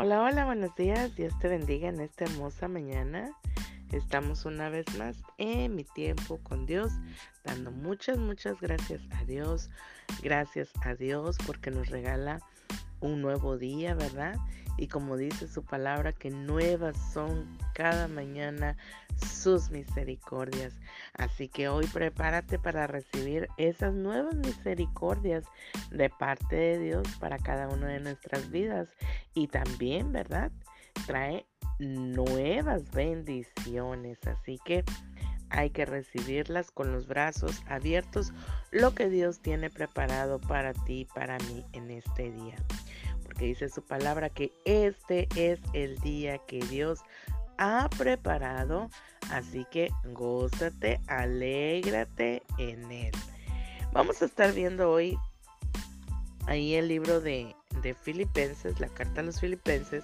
Hola, hola, buenos días. Dios te bendiga en esta hermosa mañana. Estamos una vez más en mi tiempo con Dios, dando muchas, muchas gracias a Dios. Gracias a Dios porque nos regala un nuevo día, ¿verdad? Y como dice su palabra, que nuevas son cada mañana sus misericordias. Así que hoy prepárate para recibir esas nuevas misericordias de parte de Dios para cada una de nuestras vidas. Y también, ¿verdad? Trae nuevas bendiciones. Así que hay que recibirlas con los brazos abiertos, lo que Dios tiene preparado para ti y para mí en este día. Porque dice su palabra que este es el día que Dios ha preparado, así que gózate, alégrate en él. Vamos a estar viendo hoy ahí el libro de, de Filipenses, la carta a los Filipenses,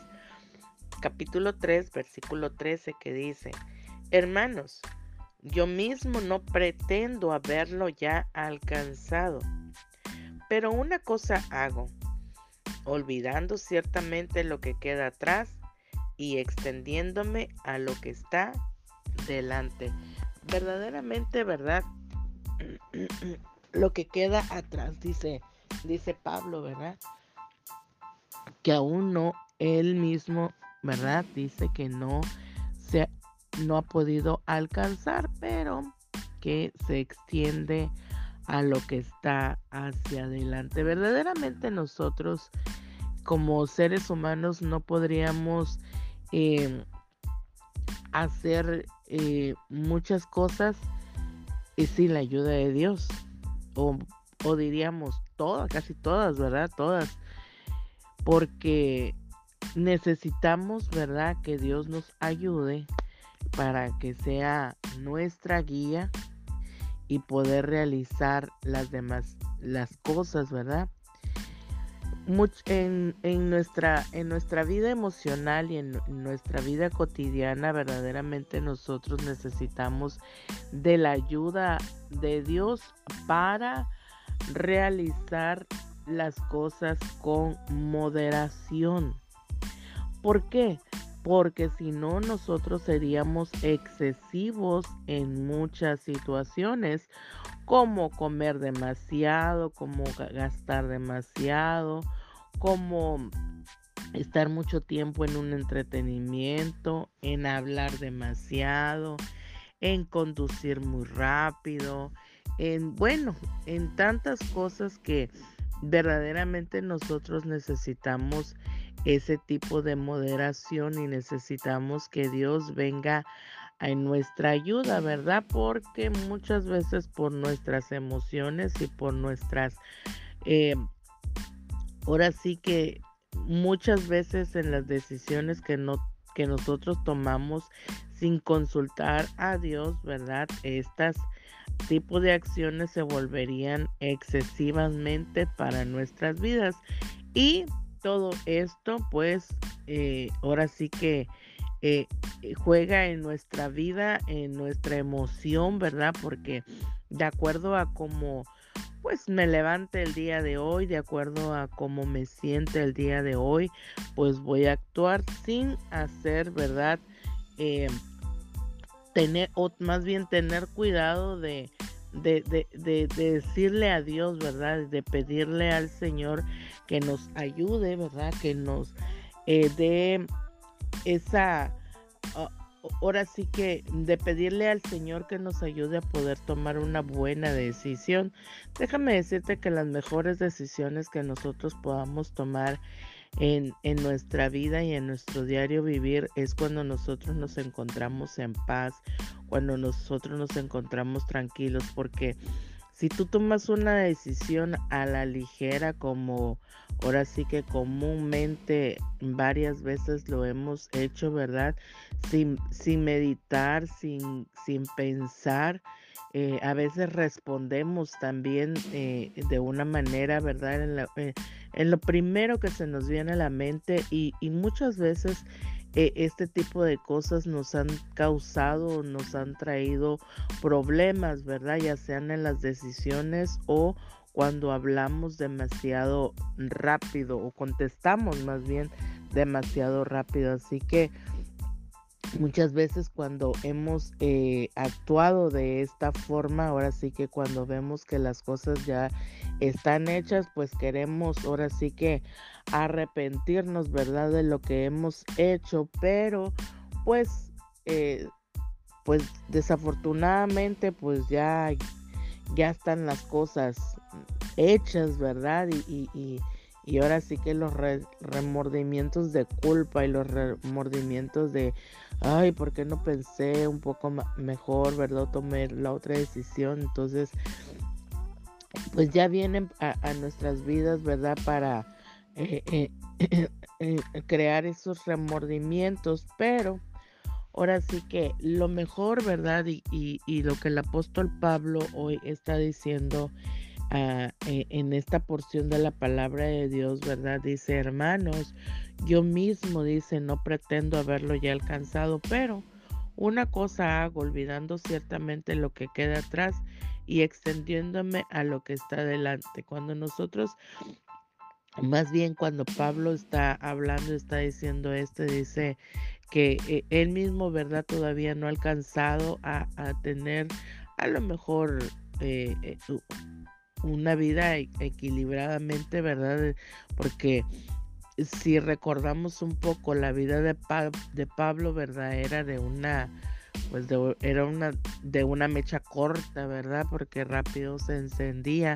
capítulo 3, versículo 13, que dice, hermanos, yo mismo no pretendo haberlo ya alcanzado, pero una cosa hago, olvidando ciertamente lo que queda atrás y extendiéndome a lo que está delante. Verdaderamente, ¿verdad? lo que queda atrás, dice, dice Pablo, ¿verdad? Que aún no él mismo, ¿verdad? Dice que no se no ha podido alcanzar, pero que se extiende a lo que está hacia adelante. Verdaderamente nosotros como seres humanos no podríamos eh, hacer eh, muchas cosas y sin la ayuda de Dios. O, o diríamos todas, casi todas, ¿verdad? Todas. Porque necesitamos, ¿verdad? Que Dios nos ayude para que sea nuestra guía y poder realizar las demás las cosas, ¿verdad? En, nuestra, en nuestra vida emocional y en nuestra vida cotidiana, verdaderamente nosotros necesitamos de la ayuda de Dios para realizar las cosas con moderación. ¿Por qué? Porque si no, nosotros seríamos excesivos en muchas situaciones como comer demasiado, como gastar demasiado, como estar mucho tiempo en un entretenimiento, en hablar demasiado, en conducir muy rápido, en bueno, en tantas cosas que verdaderamente nosotros necesitamos ese tipo de moderación y necesitamos que Dios venga en nuestra ayuda, ¿verdad? Porque muchas veces por nuestras emociones y por nuestras, eh, ahora sí que muchas veces en las decisiones que no que nosotros tomamos sin consultar a Dios, ¿verdad? Estas tipo de acciones se volverían excesivamente para nuestras vidas y todo esto pues eh, ahora sí que eh, eh, juega en nuestra vida, en nuestra emoción, ¿verdad? Porque de acuerdo a cómo pues me levante el día de hoy, de acuerdo a cómo me siente el día de hoy, pues voy a actuar sin hacer, ¿verdad? Eh, tener, o más bien tener cuidado de, de, de, decirle a Dios, ¿verdad? De pedirle al Señor que nos ayude, ¿verdad? Que nos dé esa, ah, ahora sí que de pedirle al Señor que nos ayude a poder tomar una buena decisión. Déjame decirte que las mejores decisiones que nosotros podamos tomar en, en, nuestra vida y en nuestro diario vivir es cuando nosotros nos encontramos en paz, cuando nosotros nos encontramos tranquilos, porque si tú tomas una decisión a la ligera como ahora sí que comúnmente varias veces lo hemos hecho, ¿verdad? Sin, sin meditar, sin, sin pensar, eh, a veces respondemos también eh, de una manera, ¿verdad? En, eh, en, lo primero que se nos viene a la mente y, y muchas veces e, este tipo de cosas nos han causado, nos han traído problemas, ¿verdad? Ya sean en las decisiones o cuando hablamos demasiado rápido o contestamos más bien demasiado rápido. Así que muchas veces cuando hemos eh, actuado de esta forma, ahora sí que cuando vemos que las cosas ya están hechas, pues queremos ahora sí que arrepentirnos, ¿verdad? De lo que hemos hecho, pero pues, eh, pues desafortunadamente, pues ya, ya están las cosas hechas, ¿verdad? y, ahora sí que los remordimientos de culpa y los remordimientos de, ay, ¿por qué no pensé un poco mejor, verdad? Tomé la otra decisión. Entonces, pues ya vienen a, nuestras vidas, ¿verdad? Para eh, eh, eh, crear esos remordimientos, pero ahora sí que lo mejor, ¿verdad? Y, y, y lo que el apóstol Pablo hoy está diciendo e, en esta porción de la palabra de Dios, ¿verdad? Dice, hermanos, yo mismo, dice, no pretendo haberlo ya alcanzado, pero una cosa hago, olvidando ciertamente lo que queda atrás y extendiéndome a lo que está delante. Cuando nosotros, más bien cuando Pablo está hablando, está diciendo esto, dice que eh, él mismo, ¿verdad? Todavía no ha alcanzado a, tener a lo mejor eh, eh, una vida e-, equilibradamente, ¿verdad? Porque si recordamos un poco la vida de, de Pablo, ¿verdad? Era de una, pues de, era una, de una mecha corta, ¿verdad? Porque rápido se encendía.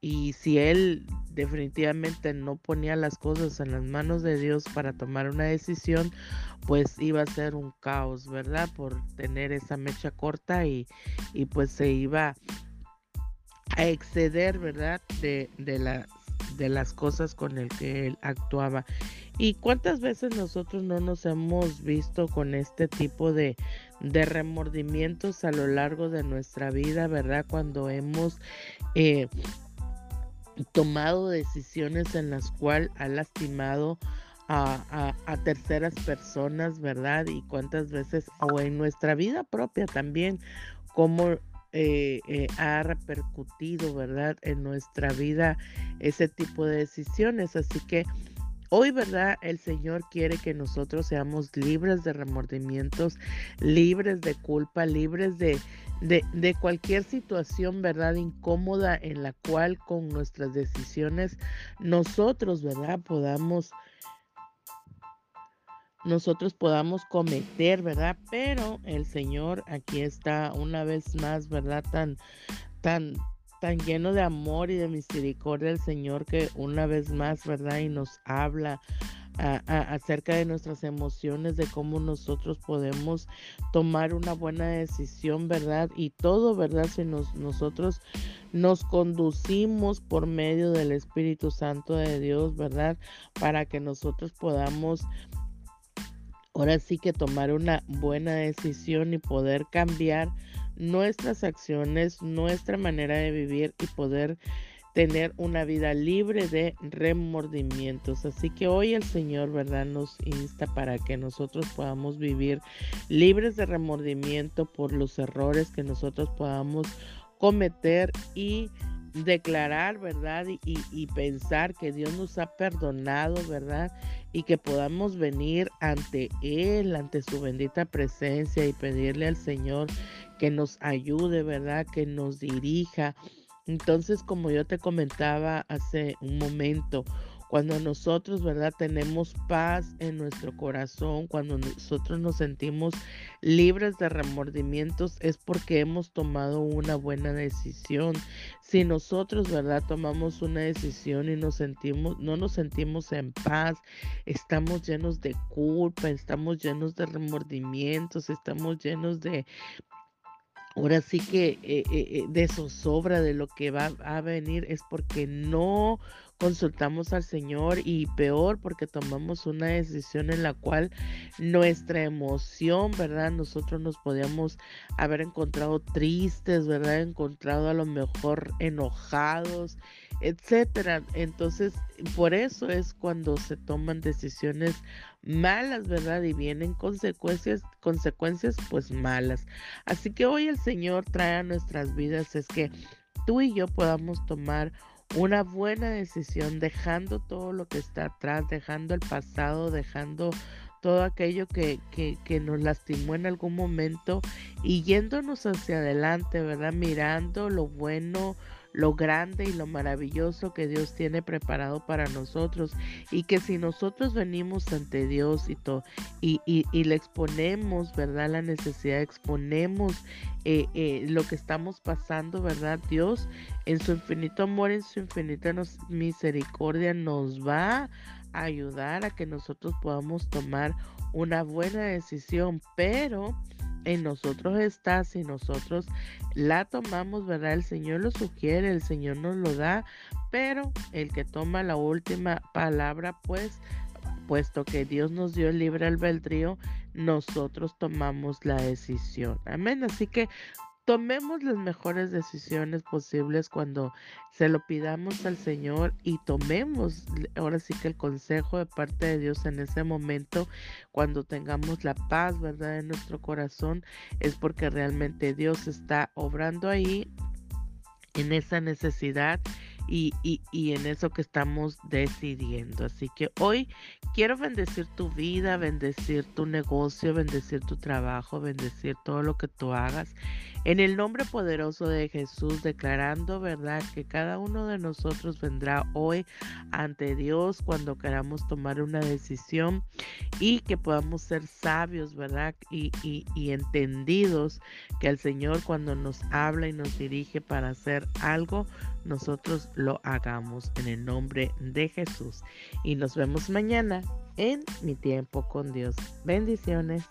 Y si él definitivamente no ponía las cosas en las manos de Dios para tomar una decisión, pues iba a ser un caos, ¿verdad? Por tener esa mecha corta y, y pues se iba a exceder, ¿verdad? De, de, de las cosas con el que él actuaba. ¿Y cuántas veces nosotros no nos hemos visto con este tipo de, de remordimientos a lo largo de nuestra vida, ¿verdad? Cuando hemos eh, tomado decisiones en las cuales ha lastimado a, a, terceras personas, ¿verdad? Y cuántas veces, o en nuestra vida propia también, como eh, eh, ha repercutido, ¿verdad? En nuestra vida ese tipo de decisiones. Así que hoy, ¿verdad? El Señor quiere que nosotros seamos libres de remordimientos, libres de culpa, libres de, de, de cualquier situación, ¿verdad? Incómoda en la cual con nuestras decisiones nosotros, ¿verdad? Podamos nosotros podamos cometer, ¿verdad? Pero el Señor aquí está una vez más, ¿verdad? Tan, tan, tan lleno de amor y de misericordia el Señor que una vez más, ¿verdad? Y nos habla acerca de nuestras emociones, de cómo nosotros podemos tomar una buena decisión, ¿verdad? Y todo, ¿verdad? Si nos, nosotros nos conducimos por medio del Espíritu Santo de Dios, ¿verdad? Para que nosotros podamos ahora sí que tomar una buena decisión y poder cambiar nuestras acciones, nuestra manera de vivir y poder tener una vida libre de remordimientos. Así que hoy el Señor, ¿verdad? Nos insta para que nosotros podamos vivir libres de remordimiento por los errores que nosotros podamos cometer y declarar, ¿verdad? Y, y, pensar que Dios nos ha perdonado, ¿verdad? Y que podamos venir ante Él, ante su bendita presencia y pedirle al Señor que nos ayude, ¿verdad? Que nos dirija. Entonces, como yo te comentaba hace un momento, cuando nosotros, ¿verdad? Tenemos paz en nuestro corazón, cuando nosotros nos sentimos libres de remordimientos, es porque hemos tomado una buena decisión. Si nosotros, ¿verdad? Tomamos una decisión y nos sentimos, no nos sentimos en paz, estamos llenos de culpa, estamos llenos de remordimientos, estamos llenos de ahora sí que eh, eh, eh, de zozobra de lo que va a venir es porque no consultamos al Señor y peor porque tomamos una decisión en la cual nuestra emoción, ¿verdad? Nosotros nos podíamos haber encontrado tristes, ¿verdad? Encontrado a lo mejor enojados, etcétera. Entonces, por eso es cuando se toman decisiones malas, ¿verdad? Y vienen consecuencias, consecuencias pues malas. Así que hoy el Señor trae a nuestras vidas es que tú y yo podamos tomar una buena decisión dejando todo lo que está atrás, dejando el pasado, dejando todo aquello que, que, que, nos lastimó en algún momento y yéndonos hacia adelante, ¿verdad? Mirando lo bueno, lo grande y lo maravilloso que Dios tiene preparado para nosotros y que si nosotros venimos ante Dios y, y, y, le exponemos, ¿verdad? La necesidad, exponemos eh, eh, lo que estamos pasando, ¿verdad? Dios en su infinito amor, en su infinita misericordia nos va a ayudar a que nosotros podamos tomar una buena decisión, pero en nosotros está, si nosotros la tomamos, ¿verdad? El Señor lo sugiere, el Señor nos lo da, pero el que toma la última palabra, pues, puesto que Dios nos dio el libre albedrío, nosotros tomamos la decisión. Amén. Así que tomemos las mejores decisiones posibles cuando se lo pidamos al Señor y tomemos ahora sí que el consejo de parte de Dios en ese momento cuando tengamos la paz, ¿verdad? En nuestro corazón es porque realmente Dios está obrando ahí en esa necesidad y, y, en eso que estamos decidiendo. Así que hoy quiero bendecir tu vida, bendecir tu negocio, bendecir tu trabajo, bendecir todo lo que tú hagas. En el nombre poderoso de Jesús, declarando, ¿verdad? Que cada uno de nosotros vendrá hoy ante Dios cuando queramos tomar una decisión y que podamos ser sabios, ¿verdad? Y, y, y entendidos que el Señor cuando nos habla y nos dirige para hacer algo, nosotros lo hagamos en el nombre de Jesús. Y nos vemos mañana en mi tiempo con Dios. Bendiciones.